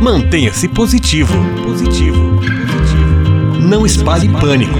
Mantenha-se positivo. Positivo. Positivo. Não espalhe pânico.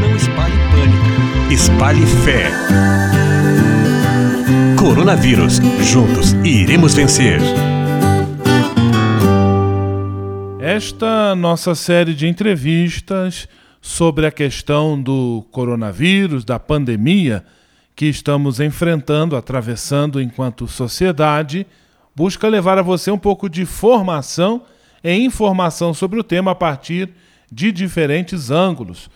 Não espalhe pânico. Espalhe fé. Coronavírus. Juntos iremos vencer. Esta nossa série de entrevistas sobre a questão do coronavírus, da pandemia que estamos enfrentando, atravessando enquanto sociedade, busca levar a você um pouco de formação e informação sobre o tema a partir de diferentes ângulos.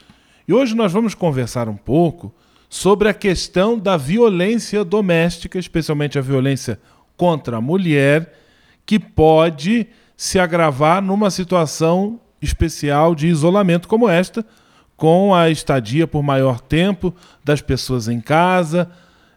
E hoje nós vamos conversar um pouco sobre a questão da violência doméstica, especialmente a violência contra a mulher, que pode se agravar numa situação especial de isolamento como esta, com a estadia por maior tempo das pessoas em casa,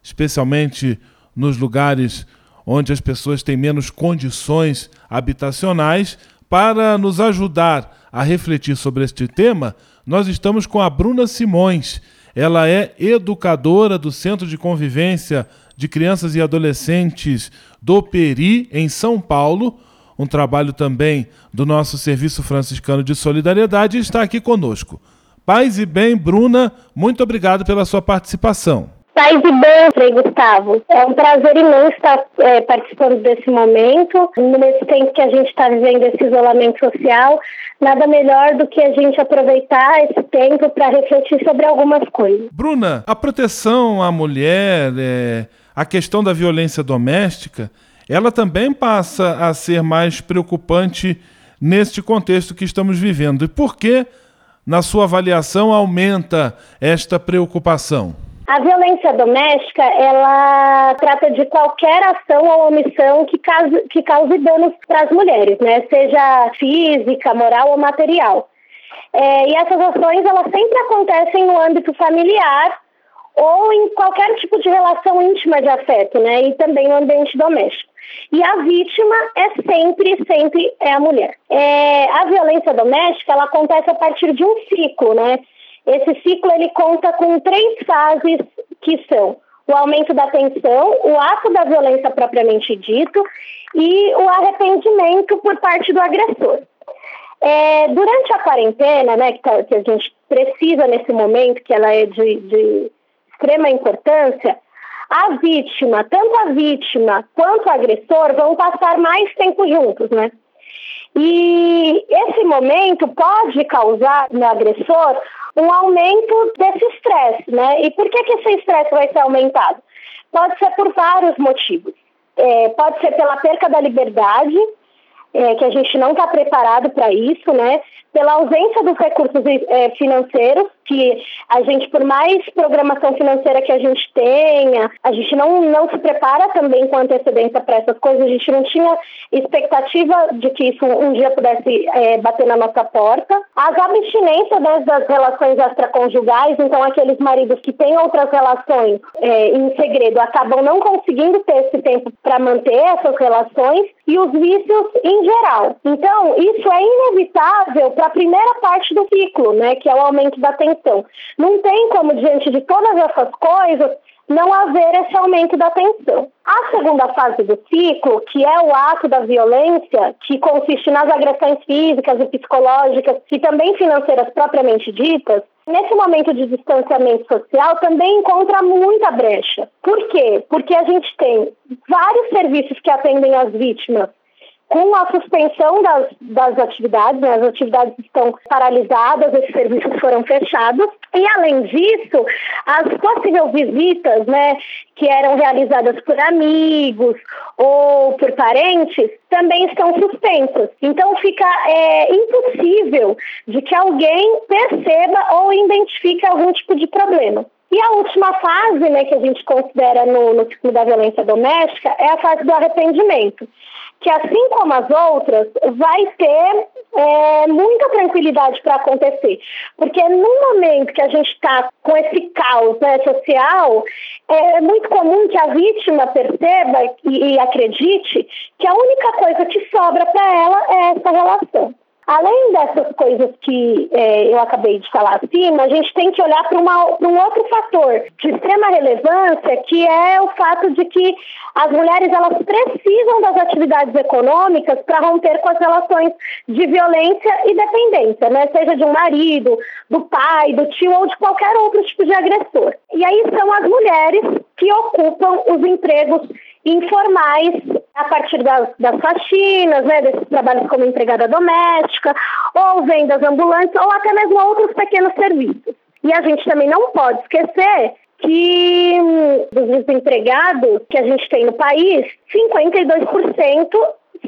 especialmente nos lugares onde as pessoas têm menos condições habitacionais. Para nos ajudar a refletir sobre este tema, nós estamos com a Bruna Simões. Ela é educadora do Centro de Convivência de Crianças e Adolescentes do Peri, em São Paulo, um trabalho também do nosso Serviço Franciscano de Solidariedade, está aqui conosco. Paz e bem, Bruna, muito obrigado pela sua participação. Paz e bem, Frei Gustavo. É um prazer imenso estar é, participando desse momento. Nesse tempo que a gente está vivendo esse isolamento social, nada melhor do que a gente aproveitar esse tempo para refletir sobre algumas coisas. Bruna, a proteção à mulher, é, a questão da violência doméstica, ela também passa a ser mais preocupante neste contexto que estamos vivendo. E por que? na sua avaliação, aumenta esta preocupação? A violência doméstica, ela trata de qualquer ação ou omissão que cause, que cause danos para as mulheres, né? Seja física, moral ou material. É, e essas ações, elas sempre acontecem no âmbito familiar ou em qualquer tipo de relação íntima de afeto, né? E também no ambiente doméstico. E a vítima é sempre, sempre é a mulher. É, a violência doméstica, ela acontece a partir de um ciclo, né? Esse ciclo, ele conta com três fases que são o aumento da tensão, o ato da violência propriamente dito e o arrependimento por parte do agressor. É, durante a quarentena, né, que, tá, que, a gente precisa nesse momento, que ela é de, de extrema importância, a vítima, tanto a vítima quanto o agressor, vão passar mais tempo juntos, né? E esse momento pode causar no agressor um aumento desse estresse, né? E por que, que esse estresse vai ser aumentado? Pode ser por vários motivos. É, pode ser pela perca da liberdade, é, que a gente não está preparado para isso, né? Pela ausência dos recursos é, financeiros, que a gente, por mais programação financeira que a gente tenha, a gente não, não se prepara também com antecedência para essas coisas, a gente não tinha expectativa de que isso um dia pudesse é, bater na nossa porta. As abstinências né, das relações extraconjugais, então aqueles maridos que têm outras relações é, em segredo acabam não conseguindo ter esse tempo para manter essas relações e os vícios em geral. Então, isso é inevitável para a primeira parte do ciclo, né, que é o aumento da tensão. Não tem como, diante de todas essas coisas, não haver esse aumento da tensão. A segunda fase do ciclo, que é o ato da violência, que consiste nas agressões físicas e psicológicas e também financeiras propriamente ditas, nesse momento de distanciamento social também encontra muita brecha. Por quê? Porque a gente tem vários serviços que atendem as vítimas com a suspensão das, das atividades, né, as atividades estão paralisadas, esses serviços foram fechados, e além disso, as possíveis visitas, né, que eram realizadas por amigos ou por parentes, também estão suspensas. Então fica é, impossível de que alguém perceba ou identifique algum tipo de problema. E a última fase, né, que a gente considera no, no ciclo da violência doméstica é a fase do arrependimento que assim como as outras, vai ter é, muita tranquilidade para acontecer. Porque no momento que a gente está com esse caos né, social, é muito comum que a vítima perceba e, e acredite que a única coisa que sobra para ela é essa relação. Além dessas coisas que é, eu acabei de falar acima, a gente tem que olhar para um outro fator de extrema relevância, que é o fato de que as mulheres elas precisam das atividades econômicas para romper com as relações de violência e dependência, né? seja de um marido, do pai, do tio ou de qualquer outro tipo de agressor. E aí são as mulheres que ocupam os empregos informais a partir das, das faxinas, né, desses trabalhos como empregada doméstica, ou vendas ambulantes, ou até mesmo outros pequenos serviços. E a gente também não pode esquecer que dos desempregados que a gente tem no país, 52%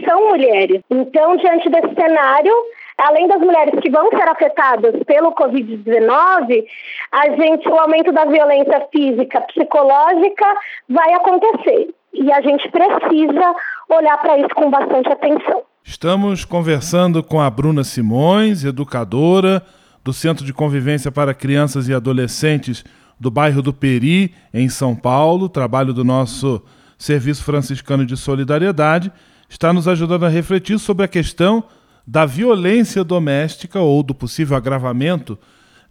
são mulheres. Então, diante desse cenário, além das mulheres que vão ser afetadas pelo Covid-19, a gente, o aumento da violência física, psicológica vai acontecer. E a gente precisa olhar para isso com bastante atenção. Estamos conversando com a Bruna Simões, educadora do Centro de Convivência para Crianças e Adolescentes do bairro do Peri, em São Paulo, trabalho do nosso Serviço Franciscano de Solidariedade, está nos ajudando a refletir sobre a questão da violência doméstica ou do possível agravamento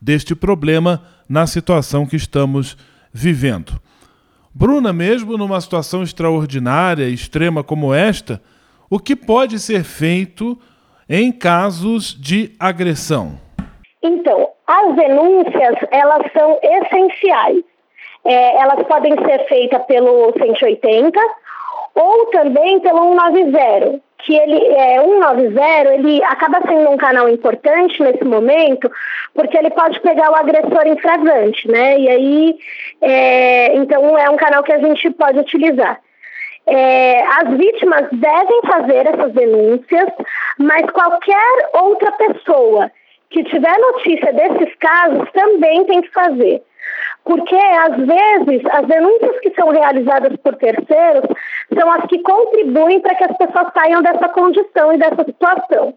deste problema na situação que estamos vivendo. Bruna, mesmo numa situação extraordinária, extrema como esta, o que pode ser feito em casos de agressão? Então, as denúncias, elas são essenciais. É, elas podem ser feitas pelo 180 ou também pelo 190, que ele é 190, ele acaba sendo um canal importante nesse momento, porque ele pode pegar o agressor em né? E aí, é, então é um canal que a gente pode utilizar. É, as vítimas devem fazer essas denúncias, mas qualquer outra pessoa que tiver notícia desses casos também tem que fazer. Porque, às vezes, as denúncias que são realizadas por terceiros são as que contribuem para que as pessoas saiam dessa condição e dessa situação.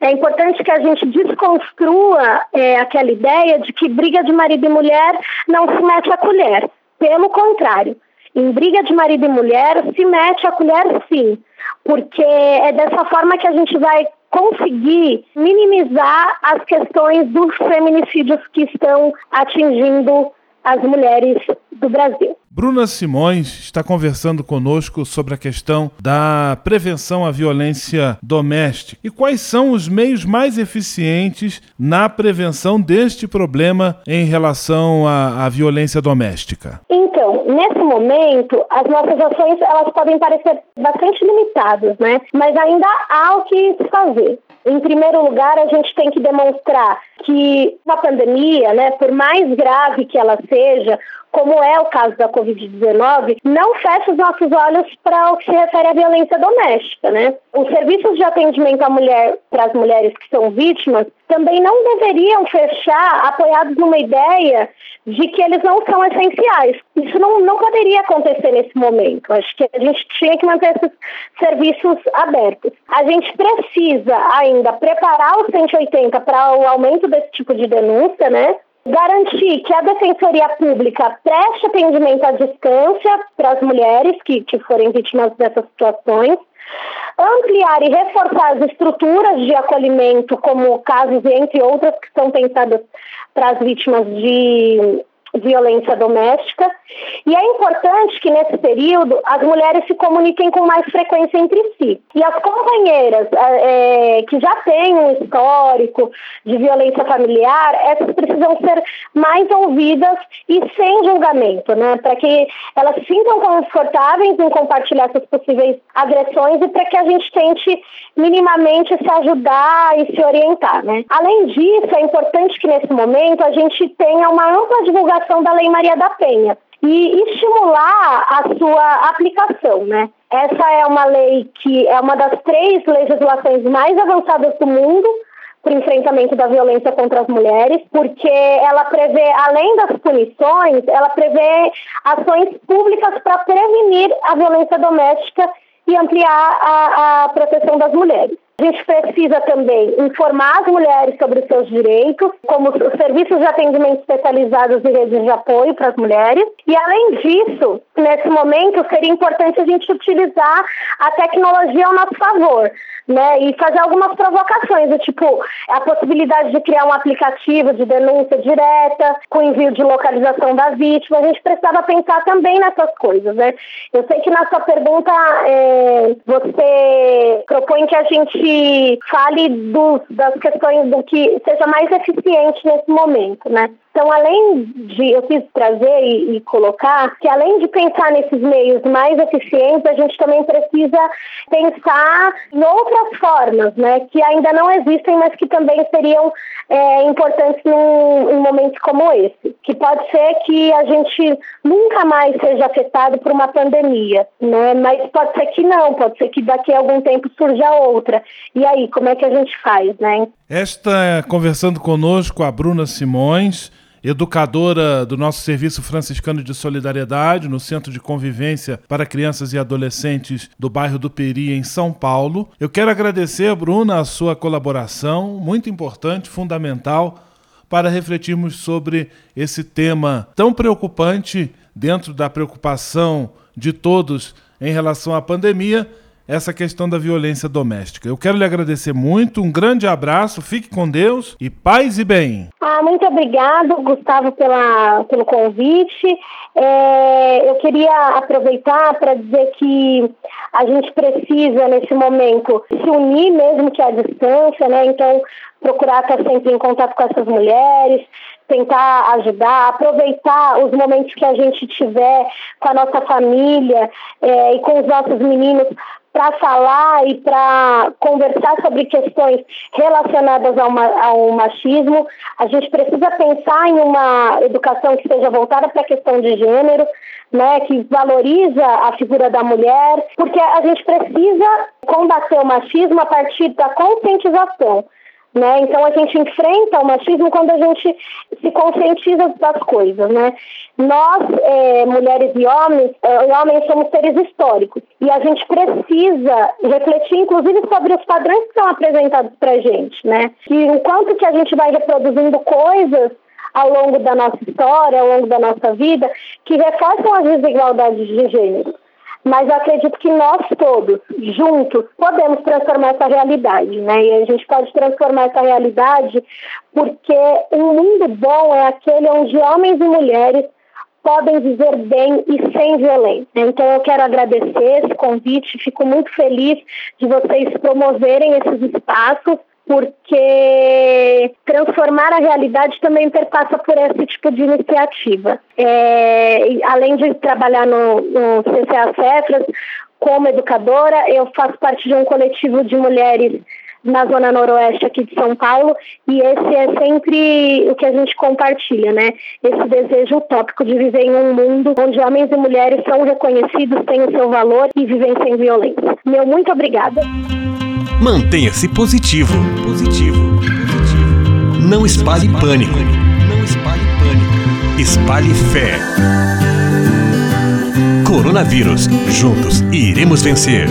É importante que a gente desconstrua é, aquela ideia de que briga de marido e mulher não se mete a colher. Pelo contrário, em briga de marido e mulher se mete a colher sim, porque é dessa forma que a gente vai conseguir minimizar as questões dos feminicídios que estão atingindo as mulheres do Brasil. Bruna Simões está conversando conosco sobre a questão da prevenção à violência doméstica e quais são os meios mais eficientes na prevenção deste problema em relação à, à violência doméstica. Então, nesse momento, as nossas ações elas podem parecer bastante limitadas, né? Mas ainda há o que fazer. Em primeiro lugar, a gente tem que demonstrar que uma pandemia, né, por mais grave que ela seja, como é o caso da Covid-19, não fecha os nossos olhos para o que se refere à violência doméstica, né? Os serviços de atendimento à mulher para as mulheres que são vítimas também não deveriam fechar apoiados numa ideia de que eles não são essenciais. Isso não, não poderia acontecer nesse momento. Acho que a gente tinha que manter esses serviços abertos. A gente precisa ainda preparar o 180 para o aumento desse tipo de denúncia, né? Garantir que a Defensoria Pública preste atendimento à distância para as mulheres que, que forem vítimas dessas situações, ampliar e reforçar as estruturas de acolhimento, como casos, entre outras, que são pensadas para as vítimas de violência doméstica. E é importante que nesse período as mulheres se comuniquem com mais frequência entre si. E as companheiras é, que já têm um histórico de violência familiar, essas precisam ser mais ouvidas e sem julgamento, né? Para que elas se sintam confortáveis em compartilhar essas possíveis agressões e para que a gente tente minimamente se ajudar e se orientar, né? Além disso, é importante que nesse momento a gente tenha uma ampla divulgação da Lei Maria da Penha e estimular a sua aplicação, né? Essa é uma lei que é uma das três legislações mais avançadas do mundo para o enfrentamento da violência contra as mulheres, porque ela prevê, além das punições, ela prevê ações públicas para prevenir a violência doméstica e ampliar a, a proteção das mulheres. A gente precisa também informar as mulheres sobre os seus direitos, como os serviços de atendimento especializados e redes de apoio para as mulheres. E, além disso, nesse momento, seria importante a gente utilizar a tecnologia ao nosso favor né? E fazer algumas provocações, tipo a possibilidade de criar um aplicativo de denúncia direta, com envio de localização da vítima. A gente precisava pensar também nessas coisas, né? Eu sei que na sua pergunta é, você propõe que a gente fale dos, das questões do que seja mais eficiente nesse momento, né? Então, além de, eu quis trazer e, e, colocar que além de pensar nesses meios mais eficientes, a gente também precisa pensar em outras formas, né, que ainda não existem, mas que também seriam é, importantes num, em momentos como esse. Que pode ser que a gente nunca mais seja afetado por uma pandemia, né, mas pode ser que não, pode ser que daqui a algum tempo surja outra. E aí, como é que a gente faz, né? Esta conversando conosco a Bruna Simões educadora do nosso Serviço Franciscano de Solidariedade no Centro de Convivência para Crianças e Adolescentes do bairro do Peri, em São Paulo. Eu quero agradecer, Bruna, a sua colaboração, muito importante, fundamental, para refletirmos sobre esse tema tão preocupante dentro da preocupação de todos em relação à pandemia essa questão da violência doméstica. Eu quero lhe agradecer muito, um grande abraço, fique com Deus e paz e bem. Ah, muito obrigado, Gustavo, pela, pelo convite. É, eu queria aproveitar para dizer que a gente precisa, nesse momento, se unir, mesmo que à distância, né? Então, procurar estar sempre em contato com essas mulheres, tentar ajudar, aproveitar os momentos que a gente tiver com a nossa família é, e com os nossos meninos para falar e para conversar sobre questões relacionadas ao, ao, machismo. A gente precisa pensar em uma educação que seja voltada para a questão de gênero, né, que valoriza a figura da mulher, porque a gente precisa combater o machismo a partir da conscientização. Né? Então a gente enfrenta o machismo quando a gente se conscientiza das coisas. Né? Nós, é, mulheres e homens, é, homens somos seres históricos e a gente precisa refletir, inclusive, sobre os padrões que são apresentados para a gente. Né? Que o quanto que a gente vai reproduzindo coisas ao longo da nossa história, ao longo da nossa vida, que reforçam as desigualdades de gênero mas eu acredito que nós todos, juntos, podemos transformar essa realidade, né? E a gente pode transformar essa realidade porque um mundo bom é aquele onde homens e mulheres podem viver bem e sem violência. Então eu quero agradecer esse convite, fico muito feliz de vocês promoverem esses espaços porque transformar a realidade também perpassa por esse tipo de iniciativa. É, além de trabalhar no, no CCA Cefras, como educadora, eu faço parte de um coletivo de mulheres na zona noroeste aqui de São Paulo e esse é sempre o que a gente compartilha, né? Esse desejo utópico de viver em um mundo onde homens e mulheres são reconhecidos, têm o seu valor e vivem sem violência. Meu muito obrigada. Mantenha-se positivo. Positivo. Positivo. Não espalhe pânico. Não espalhe pânico. Espalhe fé. Coronavírus. Juntos iremos vencer.